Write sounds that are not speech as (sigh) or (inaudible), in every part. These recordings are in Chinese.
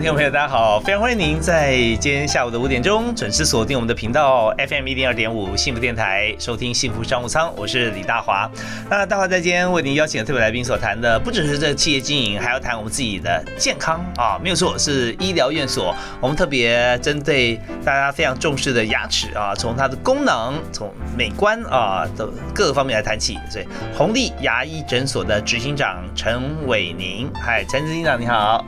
听众朋友，大家好！非常欢迎您在今天下午的五点钟准时锁定我们的频道 FM 一零二点五幸福电台，收听幸福商务舱。我是李大华。那大华在今天为您邀请的特别来宾所谈的，不只是这企业经营，还要谈我们自己的健康啊，没有错，是医疗院所。我们特别针对大家非常重视的牙齿啊，从它的功能、从美观啊的各个方面来谈起。所以，红利牙医诊所的执行长陈伟宁，嗨，陈执行长你好。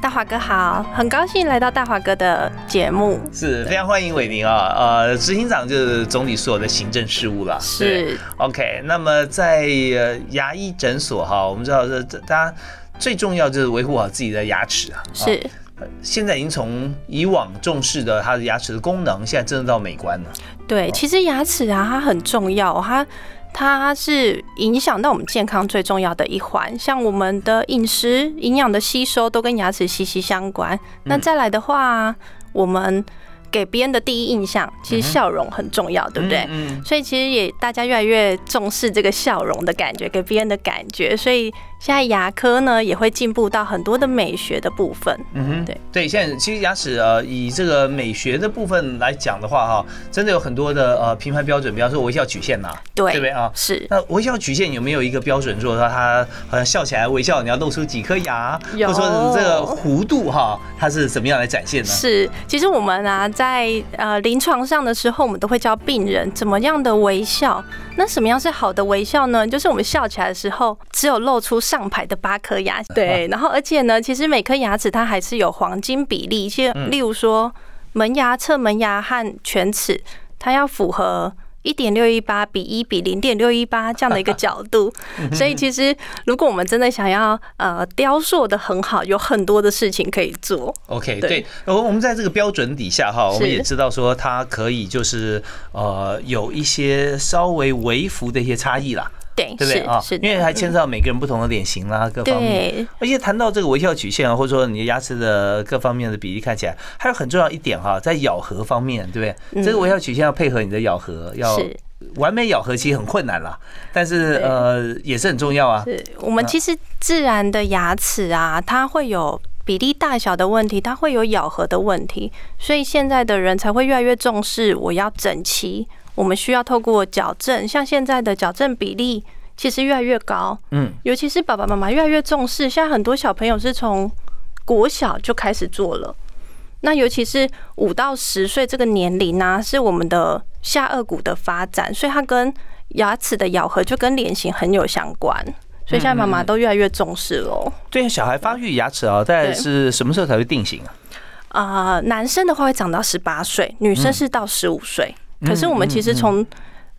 大华哥好，很高兴来到大华哥的节目，是非常欢迎伟宁啊。呃，执行长就是总理所有的行政事务了，是 OK。那么在呃牙医诊所哈，我们知道这这大家最重要就是维护好自己的牙齿啊。是，现在已经从以往重视的它的牙齿的功能，现在真的到美观了。对，其实牙齿啊，它很重要，它。它是影响到我们健康最重要的一环，像我们的饮食、营养的吸收都跟牙齿息息相关。那再来的话，我们给别人的第一印象，其实笑容很重要，对不对？嗯。所以其实也大家越来越重视这个笑容的感觉，给别人的感觉，所以。现在牙科呢也会进步到很多的美学的部分。嗯哼，对对，现在其实牙齿呃以这个美学的部分来讲的话哈，真的有很多的呃评判标准，比方说微笑曲线呐，对，对不对啊？是。那微笑曲线有没有一个标准，说说它好像笑起来微笑，你要露出几颗牙，或者说这个弧度哈，它是怎么样来展现呢？是，其实我们啊在呃临床上的时候，我们都会教病人怎么样的微笑。那什么样是好的微笑呢？就是我们笑起来的时候，只有露出。上排的八颗牙，对，然后而且呢，其实每颗牙齿它还是有黄金比例，像例如说门牙、侧门牙和犬齿，它要符合。一点六一八比一比零点六一八这样的一个角度，(laughs) 所以其实如果我们真的想要呃雕塑的很好，有很多的事情可以做。OK，对，我我们在这个标准底下哈，我们也知道说它可以就是呃有一些稍微微幅的一些差异啦。对，对不对啊？是，因为还牵涉到每个人不同的脸型啦，各方面。而且谈到这个微笑曲线啊，或者说你的牙齿的各方面的比例看起来，还有很重要一点哈，在咬合方面，对不对？这个微笑曲线要配合你的咬合，要完美咬合，其实很困难啦。但是呃，也是很重要啊。是我们其实自然的牙齿啊，它会有比例大小的问题，它会有咬合的问题，所以现在的人才会越来越重视我要整齐。我们需要透过矫正，像现在的矫正比例其实越来越高，嗯，尤其是爸爸妈妈越来越重视。现在很多小朋友是从国小就开始做了，那尤其是五到十岁这个年龄呢，是我们的下颚骨的发展，所以它跟牙齿的咬合就跟脸型很有相关，所以现在妈妈都越来越重视喽。对，小孩发育牙齿啊，大概是什么时候才会定型啊？啊，男生的话会长到十八岁，女生是到十五岁。可是我们其实从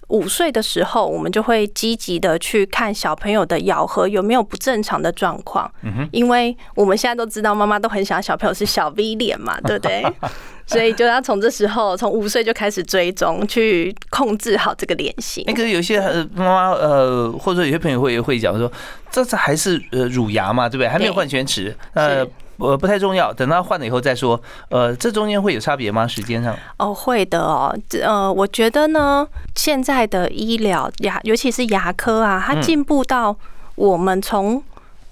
五岁的时候，我们就会积极的去看小朋友的咬合有没有不正常的状况。嗯因为我们现在都知道，妈妈都很想小朋友是小 V 脸嘛，对不对？(laughs) 所以就要从这时候，从五岁就开始追踪，去控制好这个脸型。那可是有些妈妈呃，或者说有些朋友会会讲说，这这还是呃乳牙嘛，对不对？还没有换全齿，呃。呃，不太重要，等到换了以后再说。呃，这中间会有差别吗？时间上？哦，会的哦。呃，我觉得呢，现在的医疗牙，尤其是牙科啊，它进步到我们从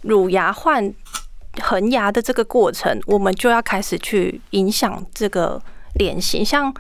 乳牙换恒牙的这个过程，我们就要开始去影响这个。脸型像，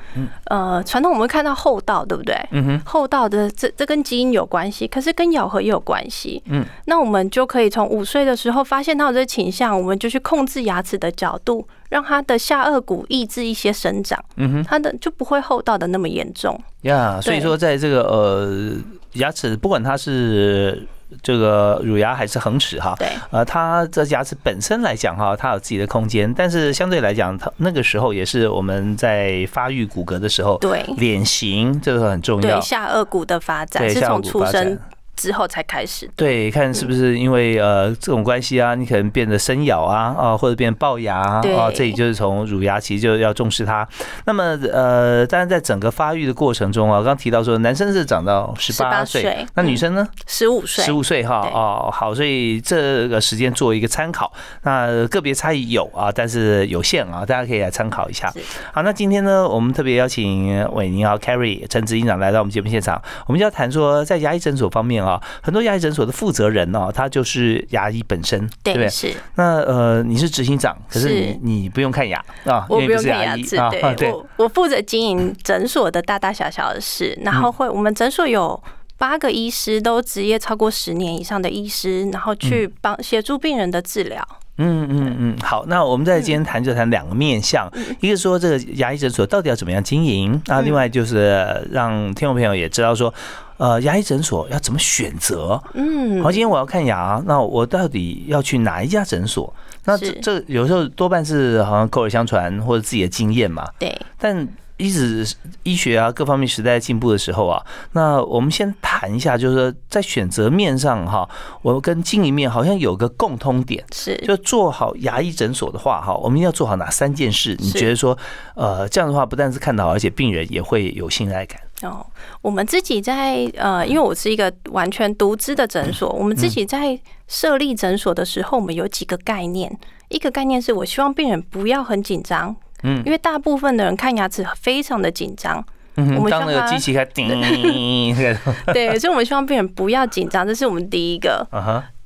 呃，传统我们会看到厚道，对不对？嗯哼，厚道的这这跟基因有关系，可是跟咬合也有关系。嗯，那我们就可以从五岁的时候发现他有这倾向，我们就去控制牙齿的角度，让他的下颚骨抑制一些生长。嗯哼，他的就不会厚道的那么严重。呀，所以说在这个呃牙齿，不管它是。这个乳牙还是恒齿哈，对，呃，它这牙齿本身来讲哈，它有自己的空间，但是相对来讲，它那个时候也是我们在发育骨骼的时候，对，脸型这个很重要，对，下颚骨的发展是从出生之后才开始。对，看是不是因为呃这种关系啊，你可能变得生咬啊啊，或者变龅牙啊，啊这里就是从乳牙其实就要重视它。那么呃，当然在整个发育的过程中啊，刚刚提到说男生是长到十八岁，那女生呢？十五岁，十五岁哈哦好，所以这个时间做一个参考。那个别差异有啊，但是有限啊，大家可以来参考一下。好，那今天呢，我们特别邀请韦宁啊，Carry 陈执行长来到我们节目现场，我们就要谈说在牙医诊所方面啊，很多牙医诊所的负责人哦，他就是牙医本身，对不对？是。那呃，你是执行长，可是你你不用看牙啊，我不用看牙齿，对，我我负责经营诊所的大大小小的事，然后会我们诊所有八个医师，都职业超过十年以上的医师，然后去帮协助病人的治疗。嗯嗯嗯，好，那我们在今天谈就谈两个面向，一个说这个牙医诊所到底要怎么样经营，那另外就是让听众朋友也知道说。呃，牙医诊所要怎么选择？嗯，好，今天我要看牙，那我到底要去哪一家诊所？那这这有时候多半是好像口耳相传或者自己的经验嘛。对。但一直医学啊各方面时代进步的时候啊，那我们先谈一下，就是说在选择面上哈，我跟经营面好像有个共通点，是就做好牙医诊所的话哈，我们要做好哪三件事？你觉得说，呃，这样的话不但是看到，而且病人也会有信赖感。哦，我们自己在呃，因为我是一个完全独资的诊所，我们自己在设立诊所的时候，我们有几个概念。一个概念是我希望病人不要很紧张，嗯，因为大部分的人看牙齿非常的紧张。嗯，我们当那个机器开叮，(laughs) 对，所以我们希望病人不要紧张，这是我们第一个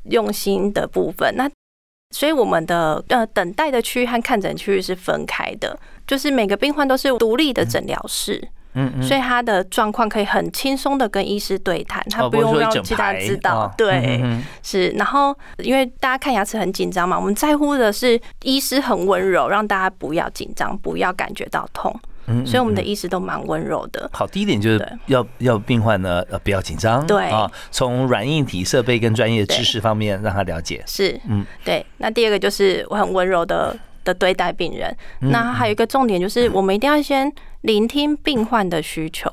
用心的部分。那所以我们的呃等待的区域和看诊区域是分开的，就是每个病患都是独立的诊疗室。嗯，所以他的状况可以很轻松的跟医师对谈，他不用让其他人知道。对，是。然后因为大家看牙齿很紧张嘛，我们在乎的是医师很温柔，让大家不要紧张，不要感觉到痛。嗯，所以我们的医师都蛮温柔的。好，第一点就是要要病患呢呃不要紧张。对啊，从软硬体设备跟专业知识方面让他了解。是，嗯，对。那第二个就是我很温柔的。的对待病人，那还有一个重点就是，(laughs) 我们一定要先聆听病患的需求，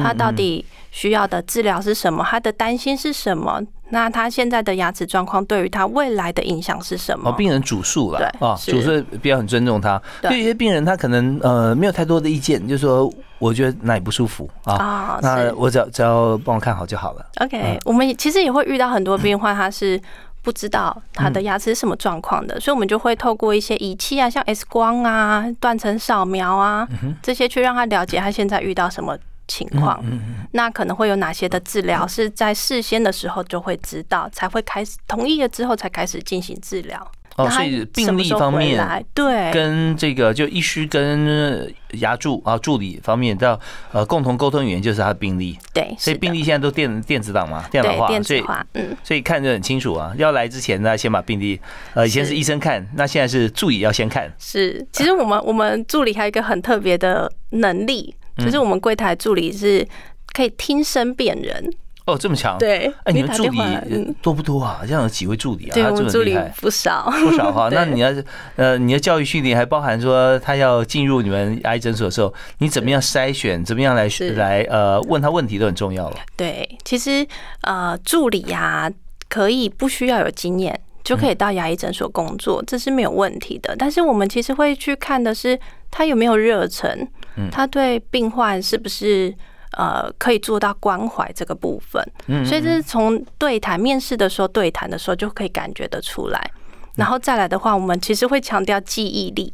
他到底需要的治疗是什么，他的担心是什么，那他现在的牙齿状况对于他未来的影响是什么？哦病人主诉了，对啊，主诉比较很尊重他。对一些病人，他可能呃没有太多的意见，就说我觉得哪里不舒服啊，那我只要只要帮我看好就好了。OK，我们其实也会遇到很多病患，他是。不知道他的牙齿是什么状况的，所以我们就会透过一些仪器啊，像 X 光啊、断层扫描啊这些，去让他了解他现在遇到什么情况。那可能会有哪些的治疗是在事先的时候就会知道，才会开始同意了之后才开始进行治疗。哦，所以病例方面，对，跟这个就医师跟牙助啊助理方面要呃共同沟通语言就是他的病例，对，所以病例现在都电电子档嘛，电脑化，所以嗯，所以看着很清楚啊。要来之前呢，先把病例，呃，以前是医生看，那现在是助理要先看。是，其实我们我们助理还有一个很特别的能力，就是我们柜台助理是可以听声辨人。哦，这么强！对，哎，你们助理多不多啊？这样有几位助理啊？对，我们助理不少，不少哈。(laughs) 那你要呃，你的教育训练还包含说，他要进入你们牙医诊所的时候，你怎么样筛选，怎么样来来呃问他问题都很重要了。对，其实呃，助理呀，可以不需要有经验就可以到牙医诊所工作，这是没有问题的。但是我们其实会去看的是他有没有热忱，他对病患是不是。呃，可以做到关怀这个部分，所以这是从对谈面试的时候对谈的时候就可以感觉得出来。然后再来的话，我们其实会强调记忆力。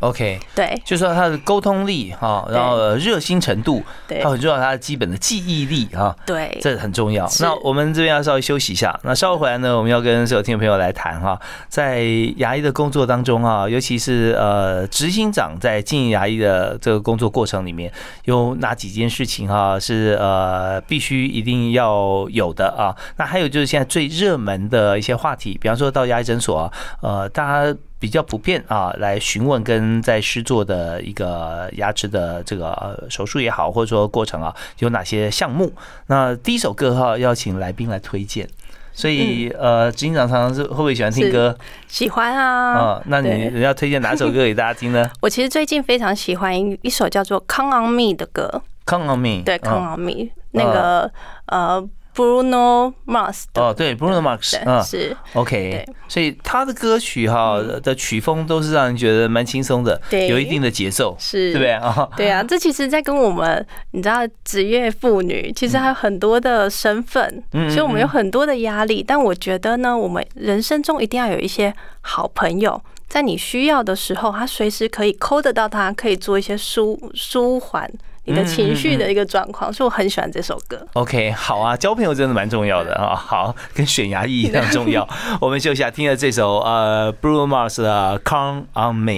OK，对，就说他的沟通力哈，然后热心程度，对，他很重要，他的基本的记忆力哈，对，这很重要。那我们这边要稍微休息一下，那稍后回来呢，我们要跟所有听众朋友来谈哈，在牙医的工作当中啊，尤其是呃执行长在经营牙医的这个工作过程里面，有哪几件事情哈是呃必须一定要有的啊？那还有就是现在最热门的一些话题，比方说到牙医诊所，呃，大家。比较普遍啊，来询问跟在施做的一个牙齿的这个手术也好，或者说过程啊，有哪些项目？那第一首歌哈，要请来宾来推荐。所以呃，执行长常常是会不会喜欢听歌？喜欢啊。啊，那你要推荐哪首歌给大家听呢？(laughs) 我其实最近非常喜欢一首叫做《Come on Me》的歌。Come on Me。对，Come on Me。那个呃。Bruno Mars 的。哦，对，Bruno Mars，嗯，是。OK，对。所以他的歌曲哈的曲风都是让人觉得蛮轻松的，对。有一定的节奏，是，对不对？啊？(laughs) 对啊，这其实，在跟我们你知道职业妇女，其实还有很多的身份，嗯所以我们有很多的压力。但我觉得呢，我们人生中一定要有一些好朋友，在你需要的时候，他随时可以抠得到他，可以做一些舒舒缓你的情绪的一个状况。所以我很喜欢这首歌。OK，好啊，交朋友真的蛮重要的啊，(laughs) 好，跟选牙医一样重要。(laughs) 我们休息下，听了这首呃 Bruno Mars 的《Count on Me》。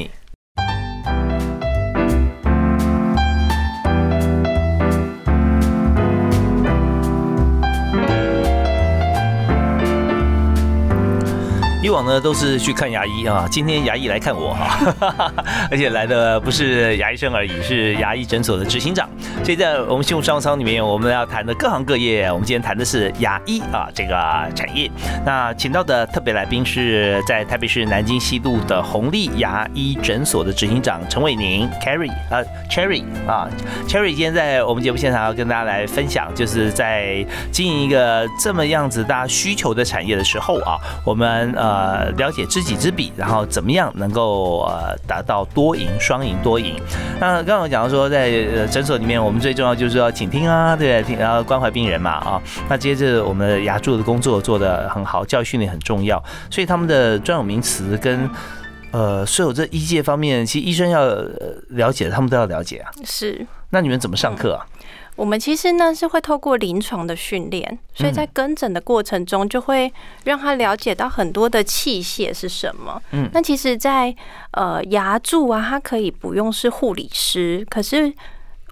以往呢都是去看牙医啊，今天牙医来看我哈，(laughs) 而且来的不是牙医生而已，是牙医诊所的执行长。所以在我们幸福商务舱里面，我们要谈的各行各业，我们今天谈的是牙医啊这个产业。那请到的特别来宾是在台北市南京西路的红利牙医诊所的执行长陈伟宁 Carry 啊 Cherry 啊 Cherry 今天在我们节目现场要跟大家来分享，就是在经营一个这么样子大家需求的产业的时候啊，我们呃了解知己知彼，然后怎么样能够呃达到多赢、双赢、多赢。那刚刚我讲到说，在呃诊所里面，我们最重要就是要倾听啊，对，听然后关怀病人嘛啊。那接着我们的牙柱的工作做得很好，教育训练很重要，所以他们的专有名词跟呃所有这医界方面，其实医生要呃了解，他们都要了解啊。是那你们怎么上课啊？我们其实呢是会透过临床的训练，所以在跟诊的过程中，就会让他了解到很多的器械是什么。嗯那其实在，呃牙柱啊，它可以不用是护理师，可是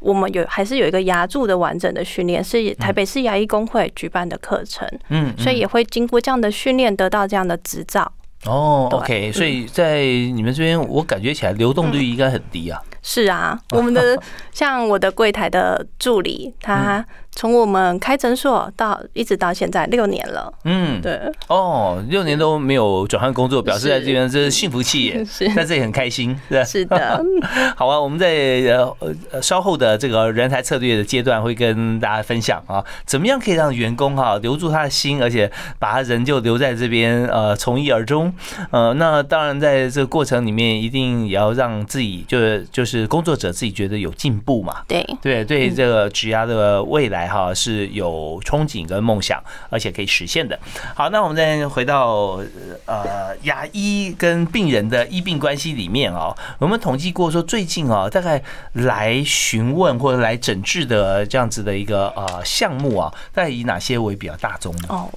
我们有还是有一个牙柱的完整的训练，是台北市牙医工会举办的课程，嗯，所以也会经过这样的训练，得到这样的执照。哦，OK，所以在你们这边，我感觉起来流动率应该很低啊。是啊，我们的像我的柜台的助理，他从我们开诊所到一直到现在六年了。嗯，对，哦，六年都没有转换工作，表示在这边真是幸福企业，(laughs) 是在这里很开心，是吧？是的，(laughs) 好啊，我们在呃呃稍后的这个人才策略的阶段会跟大家分享啊，怎么样可以让员工哈留住他的心，而且把他人就留在这边呃从一而终。呃，那当然在这个过程里面，一定也要让自己就是就是工作者自己觉得有进步嘛。对，对对，这个职涯的未来哈是有憧憬跟梦想，而且可以实现的。好，那我们再回到呃牙医跟病人的医病关系里面哦，我们统计过说最近啊，大概来询问或者来诊治的这样子的一个呃项目啊，大概以哪些为比较大宗呢？哦，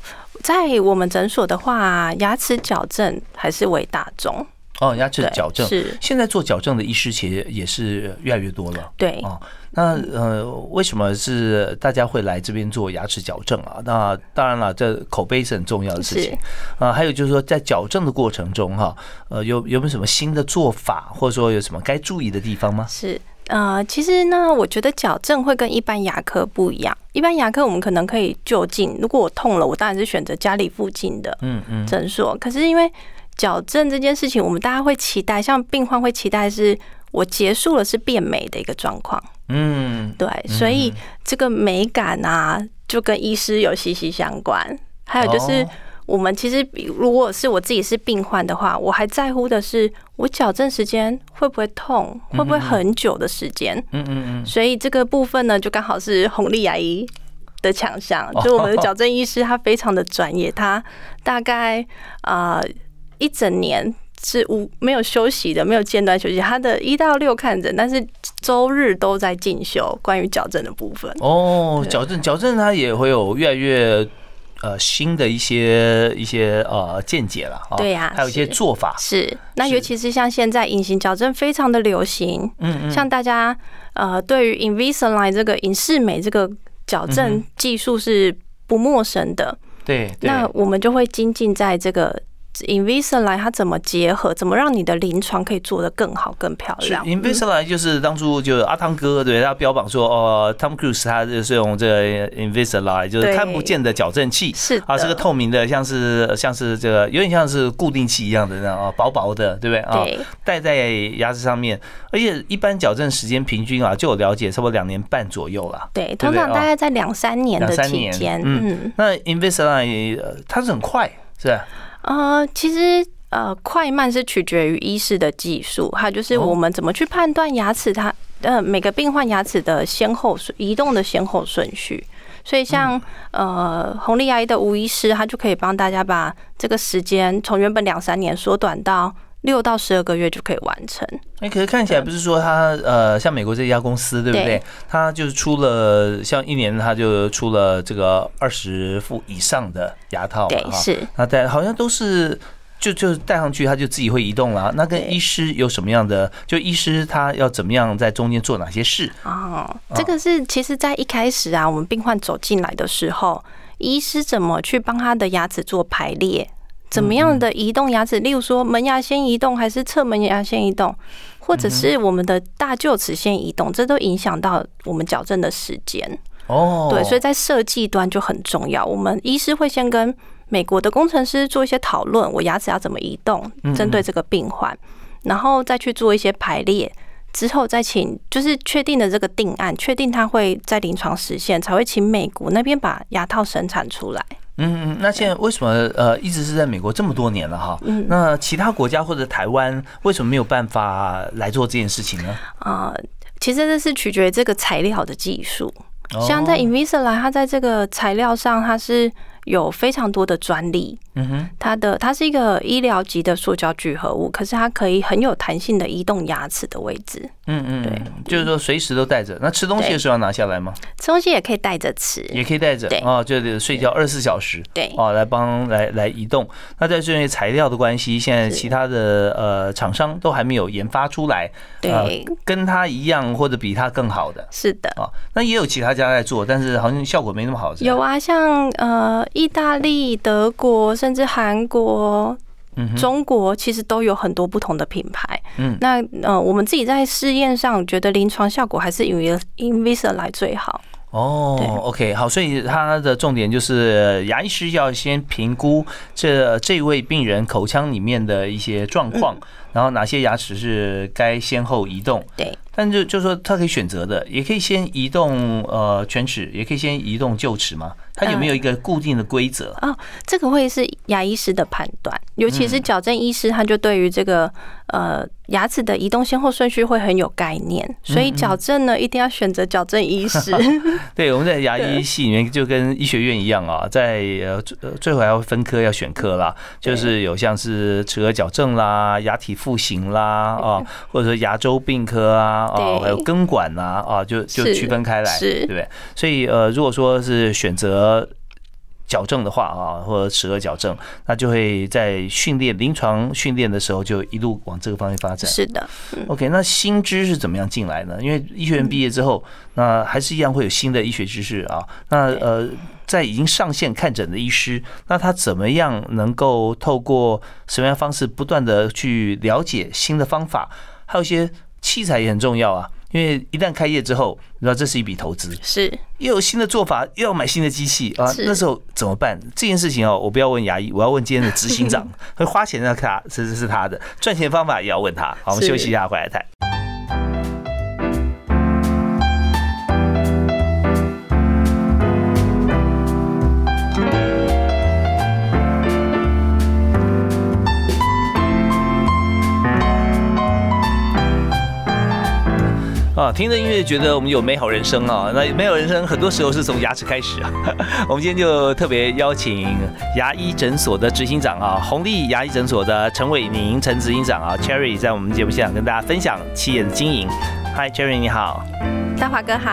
在我们诊所的话，牙齿矫正还是为大宗。哦，牙齿矫正，是，现在做矫正的医师其实也是越来越多了。对，哦，那呃，为什么是大家会来这边做牙齿矫正啊？那当然了，这口碑是很重要的事情是啊。还有就是说，在矫正的过程中哈，呃，有有没有什么新的做法，或者说有什么该注意的地方吗？是。呃，其实呢，我觉得矫正会跟一般牙科不一样。一般牙科我们可能可以就近，如果我痛了，我当然是选择家里附近的嗯嗯，诊所。可是因为矫正这件事情，我们大家会期待，像病患会期待是我结束了是变美的一个状况，嗯，对，所以这个美感啊，就跟医师有息息相关。还有就是哦，我们其实比如果是我自己是病患的话，我还在乎的是我矫正时间会不会痛，会不会很久的时间。嗯嗯嗯，所以这个部分呢，就刚好是红利牙医的强项，(laughs) 就我们的矫正医师他非常的专业，他大概啊一整年。是无没有休息的，没有间断休息。他的一到六看诊，但是周日都在进修关于矫正的部分。哦，矫正矫正它也会有越来越。呃，新的一些一些呃见解了啊，对呀还有一些做法，是，那尤其是像现在隐形矫正非常的流行，嗯嗯，像大家呃对于 Invisalign 这个隐适美这个矫嗯正技术是不陌生的。对对，那我们就会精进在这个 Invisalign 它怎么结合，怎么让你的临床可以做得更好、更漂亮？Invisalign 就是当初就阿汤哥对他标榜说，哦，Tom Cruise 他就是用这个 Invisalign，就是看不见的矫正器，是啊，是个透明的，像是像是这个有点像是固定器一样的那样啊，薄薄的，对不对啊？戴在牙齿上面，而且一般矫正时间平均啊，就我了解，差不多两年半左右了。对，通常大概在两三年的期间。嗯，那 Invisalign 它是很快，是吧？呃，其实呃，快慢是取决于医师的技术，还有就是我们怎么去判断牙齿它呃每个病患牙齿的先后顺移动的先后顺序。所以像呃红利牙医的吴医师，他就可以帮大家把这个时间从原本两三年缩短到。六到十二个月就可以完成。哎，可是看起来不是说他呃，像美国这家公司对不对？他就是出了像一年他就出了这个二十副以上的牙套对，是。那戴好像都是就就戴上去，他就自己会移动了。那跟医师有什么样的？就医师他要怎么样在中间做哪些事？哦，这个是其实在一开始啊，我们病患走进来的时候，医师怎么去帮他的牙齿做排列？怎么样的移动牙齿？例如说门牙先移动，还是侧门牙先移动，或者是我们的大臼齿先移动，这都影响到我们矫正的时间。哦，对，所以在设计端就很重要。我们医师会先跟美国的工程师做一些讨论，我牙齿要怎么移动，针对这个病患，然后再去做一些排列，之后再请就是确定的这个定案，确定它会在临床实现，才会请美国那边把牙套生产出来。嗯嗯，那现在为什么呃一直是在美国这么多年了哈？嗯，那其他国家或者台湾为什么没有办法来做这件事情呢？啊，其实这是取决于这个材料的技术。像在 Invisalign，它在这个材料上，它是。有非常多的专利，嗯哼，它的它是一个医疗级的塑胶聚合物，可是它可以很有弹性的移动牙齿的位置，嗯嗯，对，就是说随时都带着。那吃东西的时候要拿下来吗？吃东西也可以带着吃，也可以带着，对。哦，就是睡觉二十四小时，对，哦，来帮来来移动。那在这些材料的关系，现在其他的呃厂商都还没有研发出来，对，跟它一样或者比它更好的，是的，啊，那也有其他家在做，但是好像效果没那么好。有啊，像呃。意大利、德国，甚至韩国、中国，其实都有很多不同的品牌。嗯，那呃，我们自己在试验上觉得临床效果还是以 Invisalign 最好。哦，OK，好，所以它的重点就是牙医师要先评估这这位病人口腔里面的一些状况，然后哪些牙齿是该先后移动。对。但就就说他可以选择的，也可以先移动呃犬齿，也可以先移动臼齿吗？它有没有一个固定的规则？哦，这个会是牙医师的判断，尤其是矫正医师，他就对于这个呃牙齿的移动先后顺序会很有概念，所以矫正呢一定要选择矫正医师。(laughs) 对，我们在牙医系里面就跟医学院一样啊，(laughs) 在呃最后还要分科要选科啦，就是有像是齿颌矫正啦、牙体复形啦啊，或者说牙周病科啊。啊，还有根管呐，啊，就就区分开来，对不对？所以呃，如果说是选择矫正的话啊，或者齿颌矫正，那就会在训练临床训练的时候就一路往这个方向发展。是的，OK，那新知是怎么样进来呢？因为医学院毕业之后，那还是一样会有新的医学知识啊。那呃，在已经上线看诊的医师，那他怎么样能够透过什么样方式不断的去了解新的方法，还有一些。器材也很重要啊，因为一旦开业之后，你知道这是一笔投资，是又有新的做法，又要买新的机器啊，那时候怎么办？这件事情哦，我不要问牙医，我要问今天的执行长，(laughs) 会花钱让他，这这是他的赚钱方法也要问他。好，我们休息一下，回来谈。啊，听着音乐觉得我们有美好人生啊！那美好人生很多时候是从牙齿开始啊。(laughs) 我们今天就特别邀请牙医诊所的执行长啊，红利牙医诊所的陈伟宁陈执行长啊，Cherry 在我们节目现场跟大家分享企业的经营。Hi Cherry，你好。大华哥好。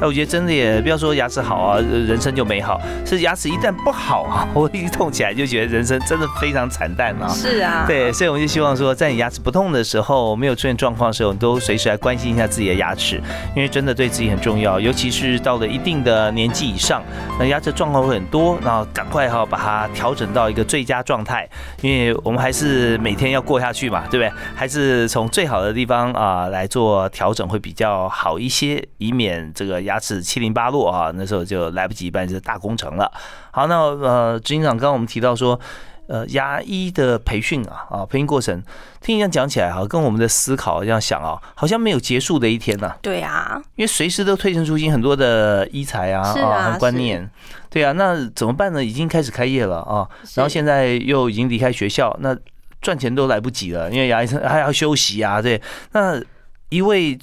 哎，我觉得真的也不要说牙齿好啊，人生就美好。是牙齿一旦不好啊，(laughs) 我一痛起来就觉得人生真的非常惨淡啊。是啊。对，所以我们就希望说，在你牙齿不痛的时候，没有出现状况的时候，你都随时来关心一下自己的牙齿，因为真的对自己很重要。尤其是到了一定的年纪以上，那牙齿状况会很多，然后赶快哈把它调整到一个最佳状态，因为我们还是每天要过下去嘛，对不对？还是从最好的地方啊来做调整会比较好一些，以免这个牙齿七零八落啊，那时候就来不及办这大工程了。好，那呃，执行长刚刚我们提到说，呃，牙医的培训啊，啊，培训过程，听你这样讲起来哈，跟我们的思考这样想啊，好像没有结束的一天呢。对啊，因为随时都推陈出新，很多的医材啊啊观念，对啊，那怎么办呢？已经开始开业了啊，然后现在又已经离开学校，那赚钱都来不及了，因为牙医生还要休息啊，对，那一位。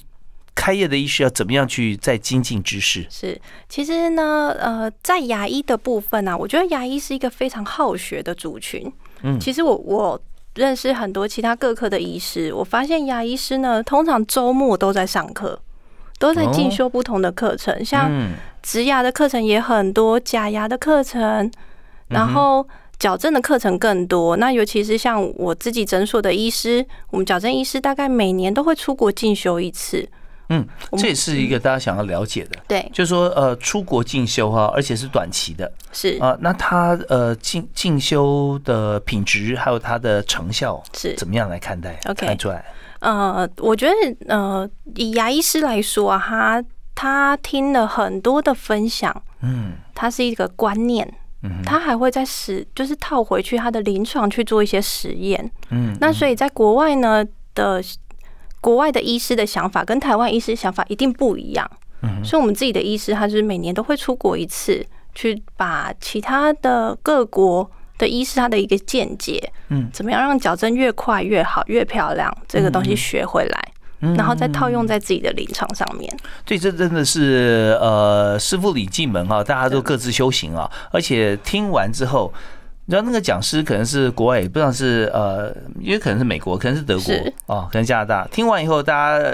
开业的医师要怎么样去再精进知识？是，其实呢，呃，在牙医的部分呢，我觉得牙医是一个非常好学的族群。嗯，其实我我认识很多其他各科的医师，我发现牙医师呢，通常周末都在上课，都在进修不同的课程，像植牙的课程也很多，假牙的课程，然后矫正的课程更多。那尤其是像我自己诊所的医师，我们矫正医师大概每年都会出国进修一次。嗯，这也是一个大家想要了解的，对，就是说呃，出国进修哈，而且是短期的，是。啊，那他呃进进修的品质还有他的成效是。怎么样来看待？OK，看出来，呃，我觉得呃，以牙医师来说啊，他他听了很多的分享，嗯，他是一个观念，嗯，他还会在实就是套回去他的临床去做一些实验，嗯，那所以在国外呢的。国外的医师的想法跟台湾医师想法一定不一样，嗯，所以我们自己的医师他是每年都会出国一次，去把其他的各国的医师他的一个见解，嗯，怎么样让矫正越快越好越漂亮，这个东西学回来，然后再套用在自己的临床上面。对，这真的是呃师傅礼进门啊，大家都各自修行啊，而且听完之后。你知道那个讲师可能是国外，不知道是呃，因为可能是美国，可能是德国哦，可能加拿大。听完以后，大家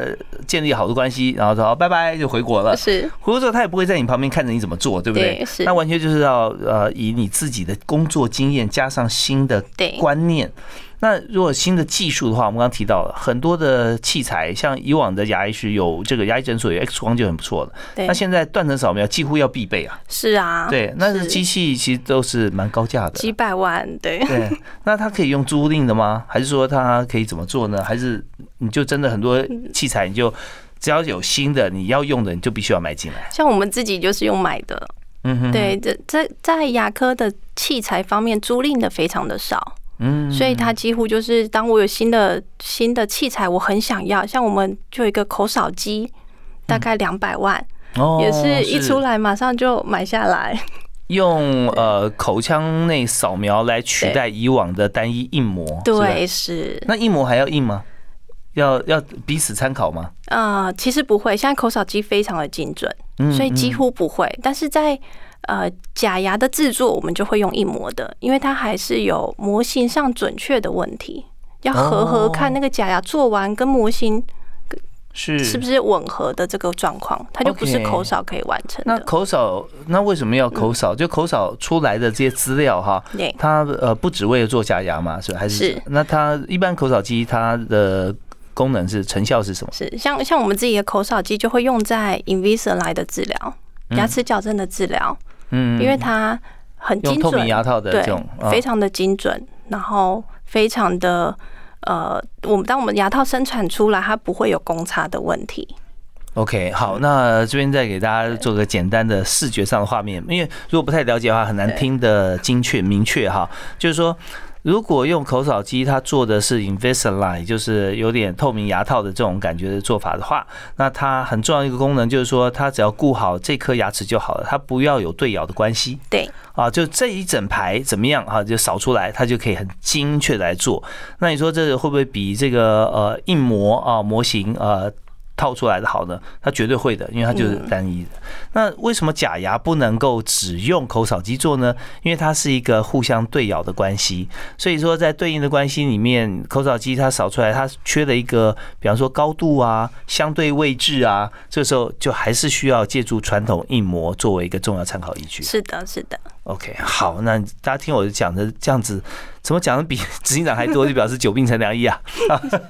建立好多关系，然后说拜拜就回国了。是回国之后，他也不会在你旁边看着你怎么做，对不对？是。那完全就是要呃，以你自己的工作经验加上新的观念。那如果新的技术的话，我们刚刚提到了很多的器材，像以往的牙医是有这个牙医诊所有 X 光就很不错了。对。那现在断层扫描几乎要必备啊。是啊。对，那是机器其实都是蛮高价的，几百万。对。对。那它可以用租赁的吗？还是说它可以怎么做呢？还是你就真的很多器材，你就只要有新的你要用的，你就必须要买进来。像我们自己就是用买的。嗯哼。对，这在在牙科的器材方面租赁的非常的少。嗯，所以它几乎就是，当我有新的新的器材，我很想要，像我们就有一个口扫机，大概两百万，也是一出来马上就买下来。用呃口腔内扫描来取代以往的单一印模，对，是。那印模还要印吗？要要彼此参考吗？啊，其实不会，现在口扫机非常的精准，所以几乎不会。但是在呃，假牙的制作我们就会用一模的，因为它还是有模型上准确的问题，要合合看那个假牙做完跟模型是是不是吻合的这个状况，它就不是口扫可以完成。那口扫那为什么要口扫？就口扫出来的这些资料哈，它呃不只为了做假牙嘛，是还是？那它一般口扫机它的功能是成效是什么？是像像我们自己的口扫机就会用在 Invisalign 的治疗，牙齿矫正的治疗。嗯，因为它很精准，透明牙套的这种，非常的精准，然后非常的呃，我们当我们牙套生产出来，它不会有公差的问题。OK，好，那这边再给大家做个简单的视觉上的画面，因为如果不太了解的话，很难听的精确明确哈，就是说。如果用口扫机，它做的是 Invisalign，就是有点透明牙套的这种感觉的做法的话，那它很重要一个功能就是说，它只要顾好这颗牙齿就好了，它不要有对咬的关系。对，啊，就这一整排怎么样啊，就扫出来，它就可以很精确来做。那你说这会不会比这个呃硬模啊模型呃？套出来的好呢？它绝对会的，因为它就是单一的。那为什么假牙不能够只用口扫机做呢？因为它是一个互相对咬的关系，所以说在对应的关系里面，口扫机它扫出来它缺了一个，比方说高度啊、相对位置啊，这时候就还是需要借助传统印模作为一个重要参考依据。是的，是的。OK，好，那大家听我讲的这样子，怎么讲的比 (laughs) 执行长还多，就表示久病成良医啊。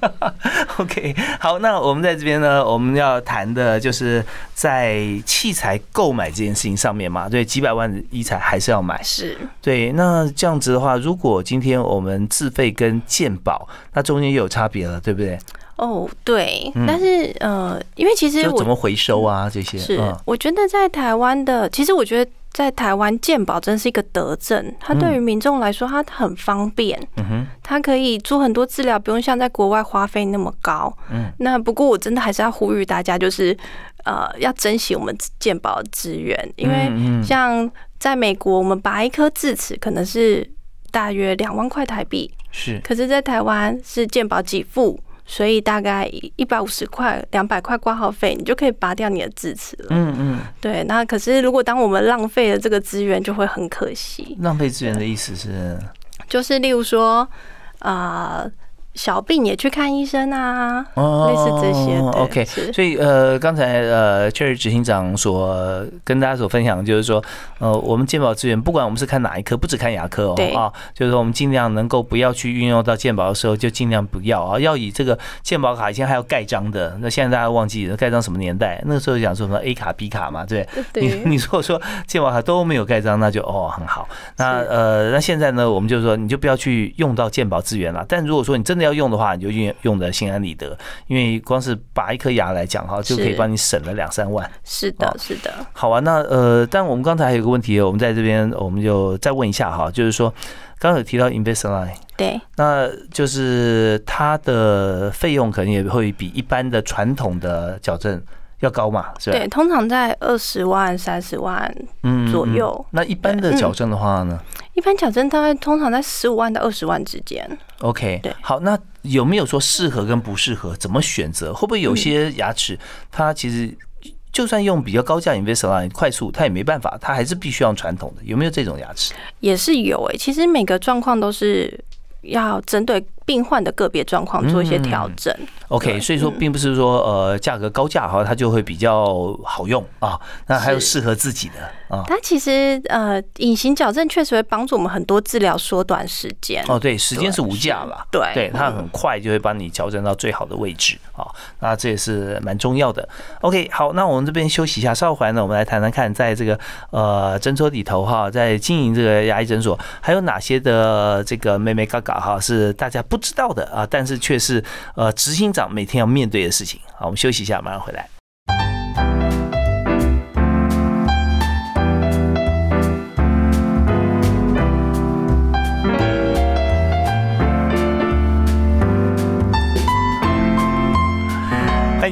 (laughs) OK，好，那我们在这边呢，我们要谈的就是在器材购买这件事情上面嘛，对，几百万的医材还是要买。是，对，那这样子的话，如果今天我们自费跟健保，那中间又有差别了，对不对？哦，对，但是呃，因为其实怎么回收啊这些，是，我觉得在台湾的，其实我觉得。在台湾健保真是一个德政，它对于民众来说，它很方便。它可以做很多治疗，不用像在国外花费那么高。嗯，那不过我真的还是要呼吁大家，就是呃，要珍惜我们健保的资源，因为像在美国，我们拔一颗智齿可能是大约两万块台币，是，可是，在台湾是健保给付。所以大概一百五十块、两百块挂号费，你就可以拔掉你的智齿了。嗯嗯，对。那可是如果当我们浪费了这个资源，就会很可惜。浪费资源的意思是，就是例如说，啊。小病也去看医生啊，类似这些。OK，所以呃，刚才呃，Cherry 执行长所跟大家所分享，就是说，呃，我们健保资源，不管我们是看哪一科，不只看牙科哦，啊，就是说我们尽量能够不要去运用到健保的时候，就尽量不要啊，要以这个健保卡以前还要盖章的，那现在大家忘记了盖章什么年代？那个时候讲说什么 A 卡 B 卡嘛，对对？你 (laughs) 你如果说健保卡都没有盖章，那就哦很好。那呃，那现在呢，我们就是说，你就不要去用到健保资源了。但如果说你真的要用的话，你就用用的心安理得，因为光是拔一颗牙来讲哈，就可以帮你省了两三万。是的，是的。好啊，那呃，但我们刚才还有个问题，我们在这边我们就再问一下哈，就是说刚刚有提到 Invisalign，对，那就是它的费用可能也会比一般的传统的矫正要高嘛，是吧？对，通常在二十万、三十万左右。那一般的矫正的话呢？一般矫正大概通常在十五万到二十万之间。OK，对，好，那有没有说适合跟不适合？怎么选择？会不会有些牙齿它其实就算用比较高价 Invisalign 快速，它也没办法，它还是必须用传统的？有没有这种牙齿？也是有诶，其实每个状况都是要针对。病患的个别状况做一些调整。OK，所以说并不是说呃价格高价哈，它就会比较好用啊。那还有适合自己的啊。它其实呃隐形矫正确实会帮助我们很多治疗缩短时间。哦，对，时间是无价了。对，对，它很快就会帮你矫正到最好的位置啊。那这也是蛮重要的。OK，好，那我们这边休息一下，稍后回来呢，我们来谈谈看，在这个呃诊所里头哈，在经营这个牙医诊所，还有哪些的这个妹妹嘎嘎哈是大家。不知道的啊，但是却是呃执行长每天要面对的事情。好，我们休息一下，马上回来。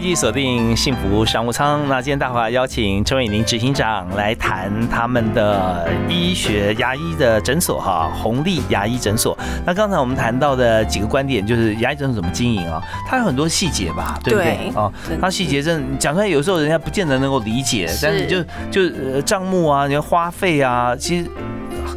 欢迎锁定幸福商务舱。那今天大华邀请陈伟宁执行长来谈他们的医学牙医的诊所哈，红利牙医诊所。那刚才我们谈到的几个观点，就是牙医诊所怎么经营啊？它有很多细节吧，对不对啊？它细节真讲出来，有时候人家不见得能够理解，但是就就账目啊，你要花费啊，其实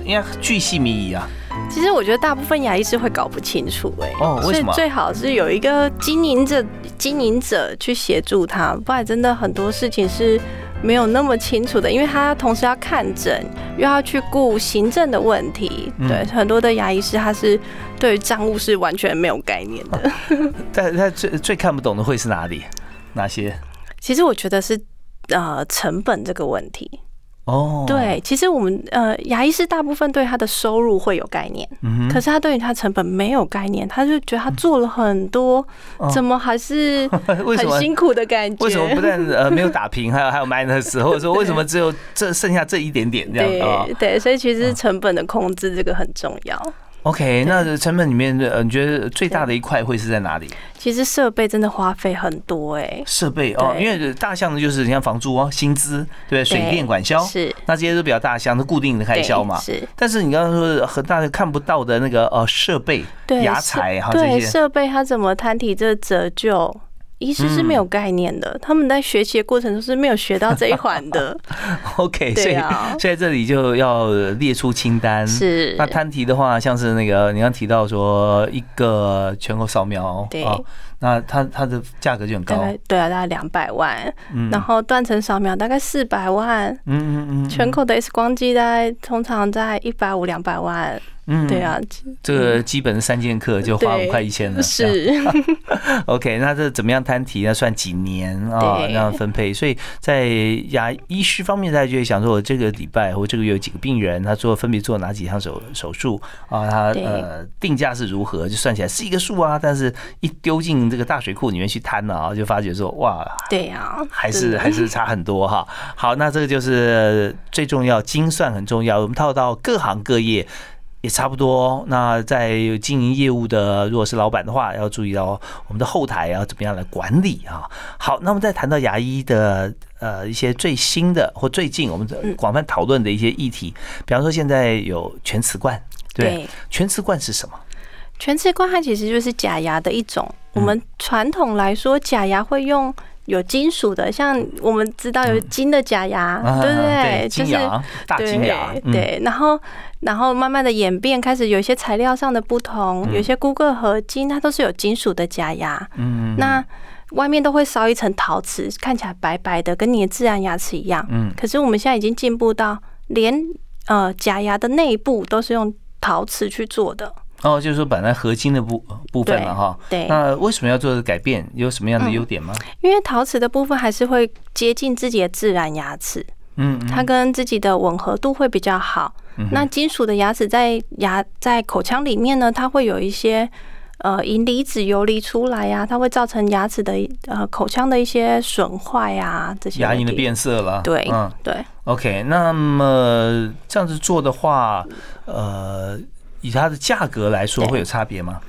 应该巨细靡遗啊。其实我觉得大部分牙医是会搞不清楚哎，哦，所以最好是有一个经营者、经营者去协助他，不然真的很多事情是没有那么清楚的，因为他同时要看诊，又要去顾行政的问题。对，很多的牙医师他是对账务是完全没有概念的。(laughs) 但他最最看不懂的会是哪里？哪些？其实我觉得是呃成本这个问题。哦，对，其实我们呃，牙医师大部分对他的收入会有概念，嗯可是他对于他成本没有概念，他就觉得他做了很多，怎么还是 (laughs) 很辛苦的感觉？为什么不但呃没有打平，还有还有 minus，或者说为什么只有这剩下这一点点这样？(laughs) 对对，所以其实成本的控制这个很重要。OK，那成本里面的，你觉得最大的一块会是在哪里？其实设备真的花费很多哎。设备哦，因为大项的就是你像房租哦、薪资，对，水电管销是，那这些都比较大项，是固定的开销嘛。是。但是你刚刚说很大的看不到的那个呃设备，对牙材哈这些设备，它怎么摊体这折旧？医师是没有概念的，他们在学习的过程中是没有学到这一环的。(laughs) OK，所以啊所以这里就要列出清单。是。那摊题的话，像是那个你刚提到说一个全口扫描，对。啊，那它它的价格就很高，大概对啊，大概两百万，嗯。然后断层扫描大概四百万，嗯嗯嗯，全口的 X 光机大概通常在一百五两百万，嗯对，啊，这个基本的三剑客就花五块一千了，是 (laughs) OK，那这怎么样摊提？那算几年啊？对那样分配？所以在牙医师方面，大家就会想说，我这个礼拜或这个月有几个病人，他做分别做哪几项手手术啊？他呃定价是如何？就算起来是一个数啊，但是一丢进这个大水库里面去摊了啊，就发觉说哇，对啊，还是还是差很多哈。好，那这个就是最重要，精算很重要。我们套到各行各业。也差不多。那在经营业务的，如果是老板的话，要注意到我们的后台要怎么样来管理啊。好，那么再谈到牙医的呃一些最新的或最近我们广泛讨论的一些议题，比方说现在有全瓷冠，对，对。全瓷冠是什么？全瓷冠它其实就是假牙的一种。我嗯们传统来说，假牙会用有金属的，像我们知道有金的假牙，啊对不对？就是金牙，大金牙，对，然后然后慢慢的演变，开始有一些材料上的不同，有些钴铬合金，它都是有金属的假牙。嗯，那外面都会烧一层陶瓷，看起来白白的，跟你的自然牙齿一样。嗯可是我们现在已经进步到连呃假牙的内部都是用陶瓷去做的。哦，就是说本来合金的部部分了哈。对，那为什么要做的改变？有什么样的优点吗？因为陶瓷的部分还是会接近自己的自然牙齿，嗯，嗯它跟自己的吻合度会比较好。那金属的牙齿在牙在口腔里面呢，它会有一些呃银离子游离出来呀、它会造成牙齿的呃口腔的一些损坏呀，这些牙龈的变色了。对嗯对，，OK，那么这样子做的话，呃，以它的价格来说会有差别吗？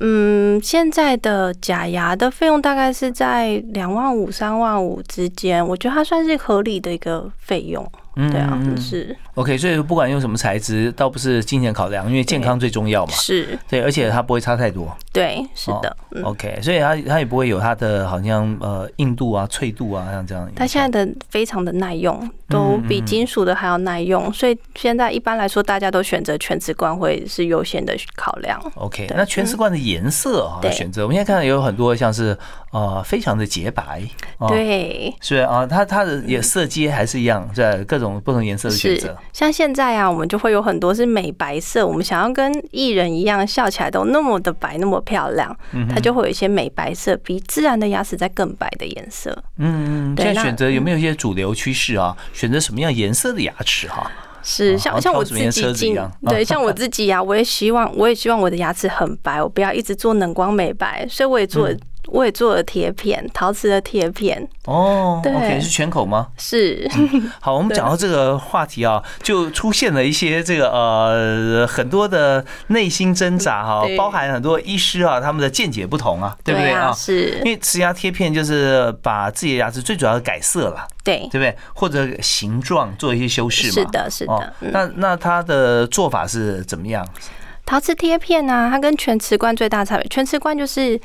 嗯，现在的假牙的费用大概是在两万五、三万五之间，我觉得它算是合理的一个费用。嗯对啊是 OK，所以不管用什么材质，倒不是金钱考量，因为健康最重要嘛。是，对，而且它不会差太多。对，是的，嗯。OK，所以它它也不会有它的好像呃硬度啊、脆度啊，像这样。它现在的非常的耐用，都比金属的还要耐用，所以现在一般来说，大家都选择全瓷冠会是优先的考量。OK，那全瓷冠的颜色啊，对选择我们现在看到有很多像是呃非常的洁白，哦，对，是啊，它它的也色阶还是一样，在各种不同颜色的选择。像现在啊，我们就会有很多是美白色，我们想要跟艺人一样笑起来都那么的白，那么漂亮，嗯它就会有一些美白色，比自然的牙齿再更白的颜色。嗯，对那现在选择有没有一些主流趋势啊？选择什么样颜色的牙齿哈？是像像像我自己对，像我自己啊，我也希望我也希望我的牙齿很白，我不要一直做冷光美白，所以我也做我也做了贴片，陶瓷的贴片，哦对，OK，是全口吗？是好，我们讲到这个话题啊，就出现了一些这个呃很多的内心挣扎哈，对包含很多医师啊他们的见解不同啊，对不对啊？是因，为瓷牙贴片就是把自己的牙齿最主要的改色了，对，对不对？或者形状做一些修饰嘛。是的，是哦的，，嗯。那那它的做法是怎么样？陶瓷贴片呢、它跟全瓷冠最大差别，全瓷冠就是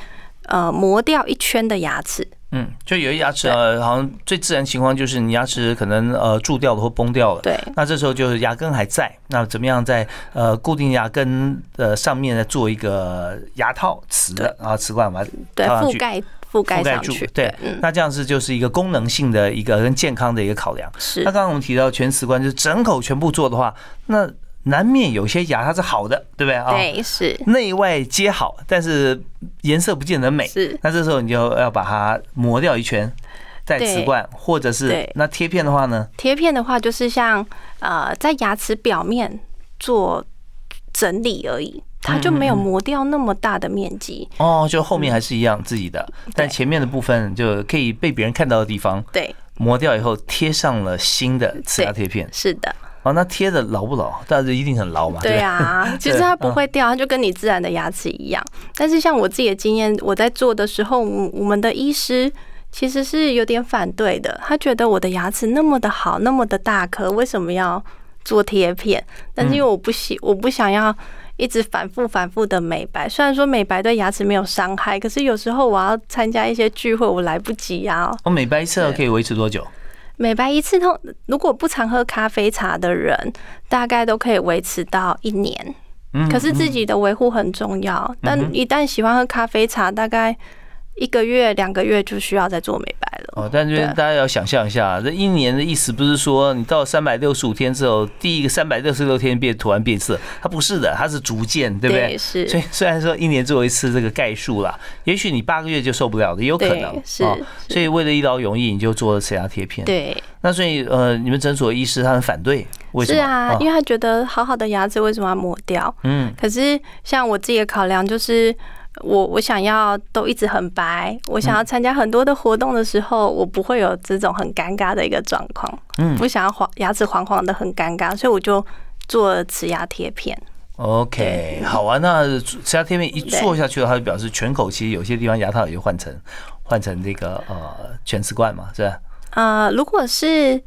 呃磨掉一圈的牙齿，嗯，就有些牙齿呃，好像最自然情况就是你牙齿可能呃蛀掉了或崩掉了，对。那这时候就是牙根还在，那怎么样在呃固定牙根的上面再做一个牙套瓷的，啊瓷冠把它覆盖覆盖覆盖住上去，，对，嗯，那这样子就是一个功能性的一个跟健康的一个考量。是。那刚刚我们提到全瓷冠，就是整口全部做的话，那难免有些牙它是好的，对不对啊？对，是内外皆好，但是颜色不见得美。是，那这时候你就要把它磨掉一圈，再瓷对冠，或者是对那贴片的话呢？贴片的话，就是像呃在牙齿表面做整理而已，它就嗯没有磨掉那么大的面积。哦，就后面还是一样自己的，但前面的部分就可以被别人看到的地方对，磨掉以后，贴上了新的瓷牙贴片。是的，哦，那贴的牢不牢？但是一定很牢嘛。对吧，(laughs) 啊，其实它不会掉，它就跟你自然的牙齿一样。但是像我自己的经验，我在做的时候，我我们的医师其实是有点反对的，他觉得我的牙齿那么的好，那么的大颗，为什么要做贴片？但是因为我不喜，我不想要一直反复反复的美白。虽然说美白对牙齿没有伤害，可是有时候我要参加一些聚会，我来不及啊。哦，美白一次可以维持多久？美白一次通，如果不常喝咖啡茶的人，大概都可以维持到一年。嗯，可是自己的维护很重要，但一旦喜欢喝咖啡茶，大概。一个月、两个月就需要再做美白了。哦，但是大家要想象一下，这一年的意思不是说你到三百六十五天之后，第一个三百六十六天变突然变色，它不是的，它是逐渐，对不对？是。所以虽然说一年做一次这个概述啦，也许你八个月就受不了的，也有可能。是。所以为了一劳永逸，你就做了齿牙贴片。对。那所以呃，你们诊所医师他很反对，为什么？是啊，因为他觉得好好的牙齿为什么要磨掉？嗯。可是像我自己的考量就是。我我想要都一直很白，我想要参加很多的活动的时候，我不会有这种很尴尬的一个状况。嗯，不想要黄牙齿黄黄的很尴尬，所以我就做瓷牙贴片。OK，好啊，那瓷牙贴片一做下去的话，就表示全口其实有些地方牙套也换成换成这个呃全瓷冠嘛，是吧？呃，如果是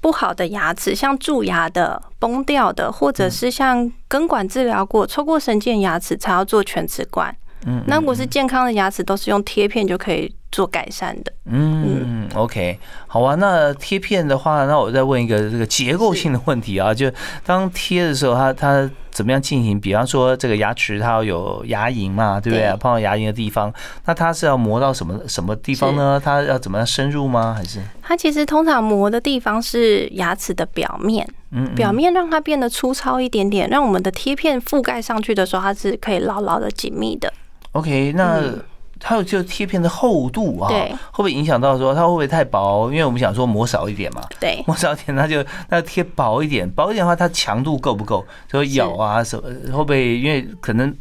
不好的牙齿，像蛀牙的、崩掉的，或者是像根管治疗过、抽过神经牙齿，才要做全瓷冠。嗯，那如果是健康的牙齿，都是用贴片就可以做改善的。嗯，OK，好啊。那贴片的话，那我再问一个这个结构性的问题啊，就当贴的时候，它它怎么样进行？比方说这个牙齿它要有牙龈嘛，对不对？碰到牙龈的地方，那它是要磨到什么什么地方呢？它要怎么样深入吗？还是它其实通常磨的地方是牙齿的表面，嗯，表面让它变得粗糙一点点，让我们的贴片覆盖上去的时候，它是可以牢牢的紧密的。OK，那它有就贴片的厚度啊，会不会影响到说它会不会太薄？因为我们想说磨少一点嘛，对，(laughs) 磨少一点，它就那贴薄一点，薄一点的话，它强度够不够？就咬啊什么会不会？因为可能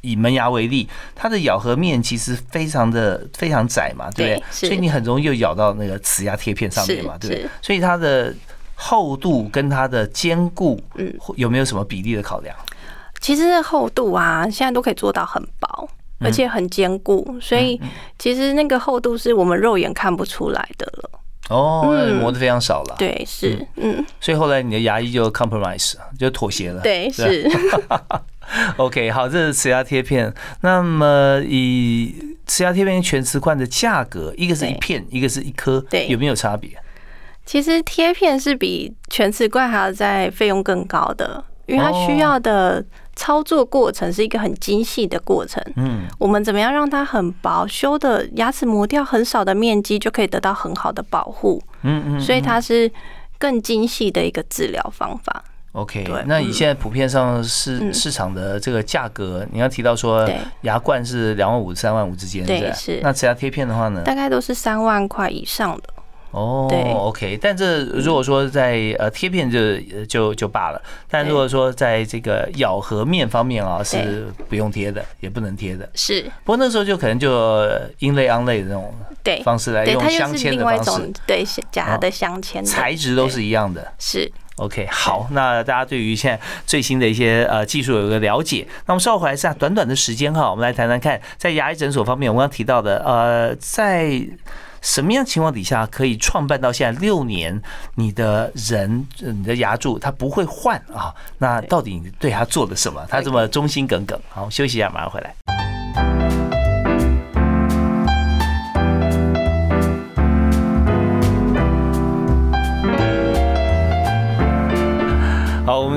以门牙为例，它的咬合面其实非常的非常窄嘛，对不对？所以你很容易就咬到那个瓷牙贴片上面嘛，对不对？所以它的厚度跟它的坚固，嗯，有没有什么比例的考量？其实厚度啊，现在都可以做到很薄。而且很坚固，所以其实那个厚度是我们肉眼看不出来的了。哦，磨的非常少了。对，是，嗯。所以后来你的牙医就 compromise，就妥协了。对，是。(laughs) OK，好，这是瓷牙贴片。那么以瓷牙贴片全瓷冠的价格，一个是一片，一个是一颗，对，有没有差别？其实贴片是比全瓷冠还要在费用更高的，因为它需要的。操作过程是一个很精细的过程。嗯，我们怎么样让它很薄，修的牙齿磨掉很少的面积，就可以得到很好的保护。嗯嗯，所以它是更精细的一个治疗方法。OK，那以现在普遍上市市场的这个价格，你要提到说牙冠是两万五、三万五之间，对，是。那其他贴片的话呢？大概都是三万块以上的。哦，对，OK，但这如果说在呃贴片就就就罢了，但如果说在这个咬合面方面啊，是不用贴的，也不能贴的。是，不过那时候就可能就英类、昂类的那种对。方式来用镶嵌的方式，对，假的镶嵌，材质都是一样的。是，OK，好，那大家对于现在最新的一些呃技术有一个了解，那我们稍后回来下短短的时间哈，我们来谈谈看，在牙医诊所方面，我刚刚提到的呃在。什么样情况底下可以创办到现在六年？你的人，你的牙柱他不会换啊？那到底你对他做了什么？他这么忠心耿耿？好，休息一下，马上回来。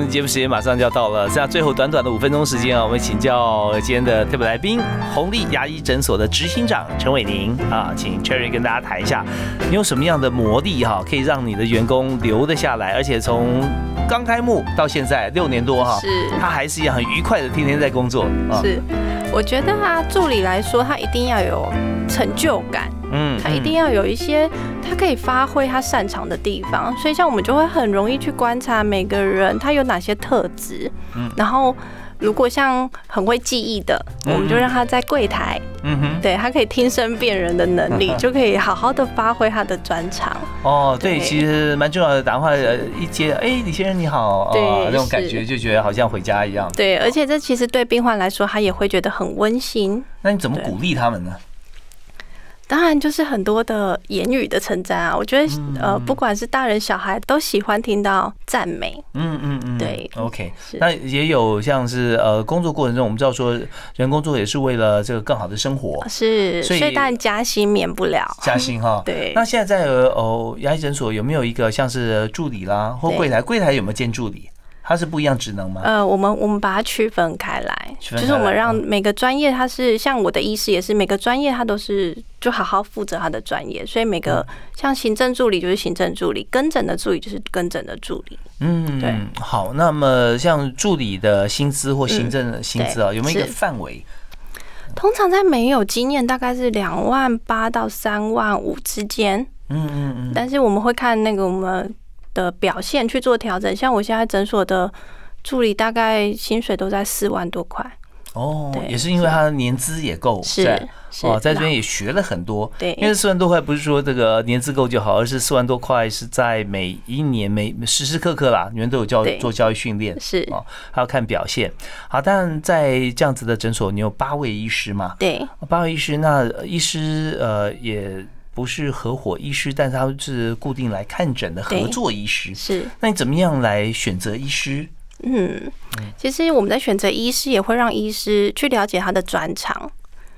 们节目时间马上就要到了，剩下最后短短的五分钟时间啊，我们请教今天的特别来宾，红利牙医诊所的执行长陈伟宁啊，请 Cherry 跟大家谈一下，你有什么样的魔力哈，可以让你的员工留得下来，而且从刚开幕到现在六年多哈，是，他还是一样很愉快的天天在工作啊。是，我觉得啊，助理来说，他一定要有成就感。嗯，他一定要有一些他可以发挥他擅长的地方，所以像我们就会很容易去观察每个人他有哪些特质。嗯，然后如果像很会记忆的，我们就让他在柜台，嗯哼，对他可以听声辨人的能力，(laughs) 就可以好好的发挥他的专长。哦，对，其实蛮重要的。打电话一接，哎，李先生你好，对，那种感觉就觉得好像回家一样。对，而且这其实对病患来说，他也会觉得很温馨。那你怎么鼓励他们呢？当然就是很多的言语的称赞啊。我觉得呃，不管是大人小孩都喜欢听到赞美。嗯嗯嗯，对，OK。那也有像是呃，工作过程中，我们知道说人工作也是为了这个更好的生活，是，所以当然加薪免不了加薪哈。(laughs) 对。那现在在哦牙医诊所有没有一个像是助理啦或柜台？柜台有没有兼助理？它是不一样职能吗？呃，我们我们把它区分开来，就是我们让每个专业，它是像我的医师也是每个专业，它都是就好好负责他的专业，所以每个像行政助理就是行政助理，跟诊的助理就是跟诊的助理。嗯，对。好，那么像助理的薪资或行政的薪资啊，有没有一个范围？通常在没有经验，大概是两万八到三万五之间。嗯嗯嗯。但是我们会看那个我们。的表现去做调整，像我现在诊所的助理大概薪水都在四万多块哦，也是因为他的年资也够，是哦，在这边也学了很多，对，因为四万多块不是说这个年资够就好，而是四万多块是在每一年每时时刻刻啦，你们都有教做教育训练，是哦，还要看表现。好，但在这样子的诊所，你有八位医师嘛？对，八位医师，那医师呃也。不是合伙医师，但是他是固定来看诊的合作医师。是，那你怎么样来选择医师？嗯，其实我们在选择医师，也会让医师去了解他的专长。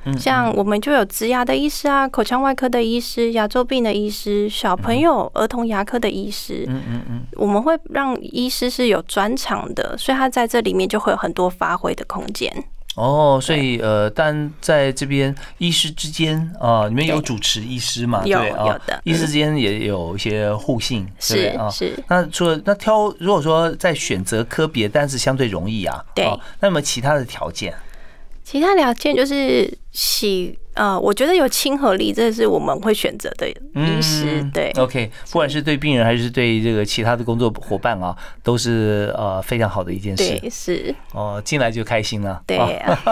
嗯，像我们就有植牙的医师啊，口腔外科的医师，牙周病的医师，小朋友儿童牙科的医师。嗯嗯嗯，我们会让医师是有专长的，所以他在这里面就会有很多发挥的空间。哦，所以呃，但在这边医师之间啊，你们有主持医师嘛？有有的，医师之间也有一些互信，是啊是。那除了那挑，如果说在选择科别，但是相对容易啊，对。那么其他的条件？其他条件就是喜呃，我觉得有亲和力，这是我们会选择的医师。对，OK，不管是对病人还是对这个其他的工作伙伴啊，都是呃非常好的一件事。对，是哦，进来就开心了。对，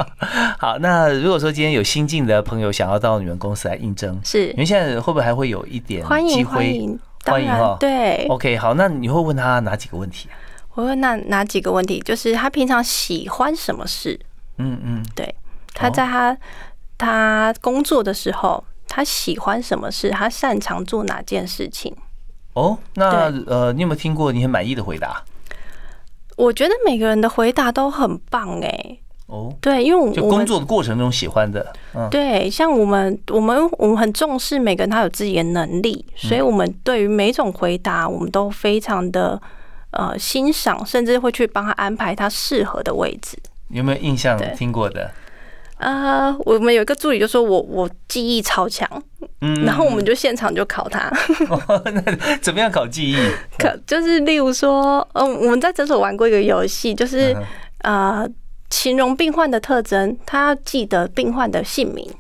(laughs) 好，那如果说今天有新进的朋友想要到你们公司来应征，是，你们现在会不会还会有一点欢迎欢迎欢迎哈？对，OK，好，那你会问他哪几个问题？我问那哪几个问题？就是他平常喜欢什么事？嗯嗯，对，他在他他工作的时候，他喜欢什么事？他擅长做哪件事情？哦，那呃，你有没有听过你很满意的回答？我觉得每个人的回答都很棒哎。哦，对，因为我就工作的过程中喜欢的，嗯，对，像我们我们我们很重视每个人他有自己的能力，所以我们对于每种回答，我们都非常的呃欣赏，甚至会去帮他安排他适合的位置。有没有印象听过的？啊，我们有一个助理就说我我记忆超强，嗯，然后我们就现场就考他。(laughs) 那怎么样考记忆？(laughs) 考就是例如说，嗯，我们在诊所玩过一个游戏，就是呃，形容病患的特征，他要记得病患的姓名。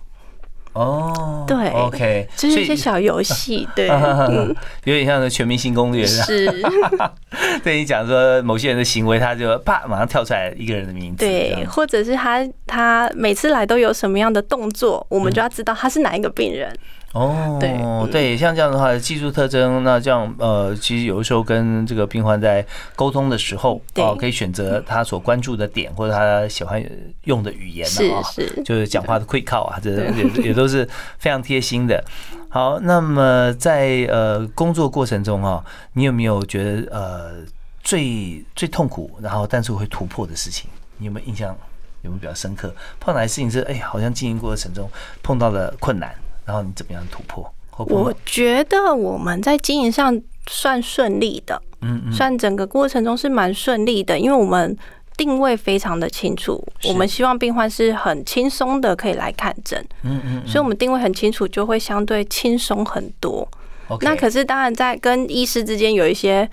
哦，对，OK，就是一些小游戏，(laughs) 对，有点像《全明星攻略》是。(laughs) 对你讲说某些人的行为，他就啪马上跳出来一个人的名字，对，或者是他他每次来都有什么样的动作，我们就要知道他是哪一个病人。哦，对对，像这样的话，技术特征，那这样呃，其实有的时候跟这个病患在沟通的时候，哦，可以选择他所关注的点或者他喜欢用的语言的啊，是就是讲话的 quick call 啊，这也也都是非常贴心的。好，那么在呃工作过程中哈，你有没有觉得呃最最痛苦，然后但是会突破的事情？你有没有印象？有没有比较深刻？碰到的事情是，哎，好像经营过程中碰到了困难。然后你怎么样突破？我觉得我们在经营上算顺利的，嗯嗯，算整个过程中是蛮顺利的，因为我们定位非常的清楚，我们希望病患是很轻松的可以来看诊，嗯嗯，所以我们定位很清楚，就会相对轻松很多。那可是当然在跟医师之间有一些。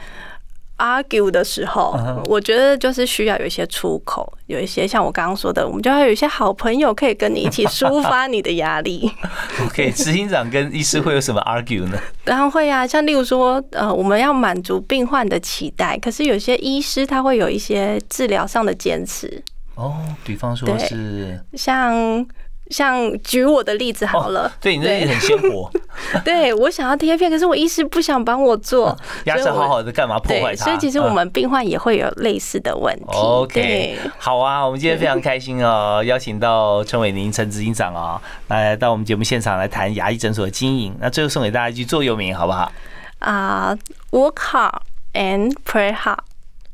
Argue 的时候，我觉得就是需要有一些出口，有一些像我刚刚说的，我们就要有一些好朋友可以跟你一起抒发你的压力。(laughs) OK，执行长跟医师会有什么 argue 呢？(laughs) 当然会啊，像例如说，呃，我们要满足病患的期待，可是有些医师他会有一些治疗上的坚持。哦，比方说是像。像举我的例子好了，对你这例子很鲜活。对 (laughs) 我想要贴片，可是我医师不想帮我做，(laughs) 牙齿好好的，干嘛破坏，它？所以其实我嗯们病患也会有类似的问题。OK，好啊，我们今天非常开心哦，(laughs) 邀请到陈伟宁陈执行长哦，来到我们节目现场来谈牙医诊所的经营。那最后送给大家一句座右铭，好不好？啊，work hard and pray hard。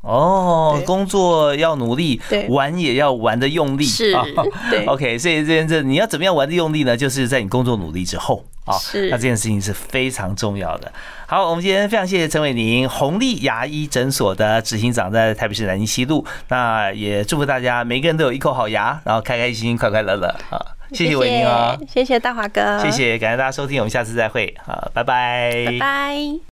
哦，工作要努力，玩也要玩的用力。是啊对 (laughs) OK，所以这件事你要怎么样玩的用力呢？就是在你工作努力之后啊，是那这件事情是非常重要的。好，我们今天非常谢谢陈伟宁，红利牙医诊所的执行长，在台北市南京西路。那也祝福大家每个人都有一口好牙，然后开开心心、快快乐乐啊！谢谢伟宁啊，谢谢大华哥，谢，谢，感谢大家收听，我们下次再会，好，拜拜，拜拜。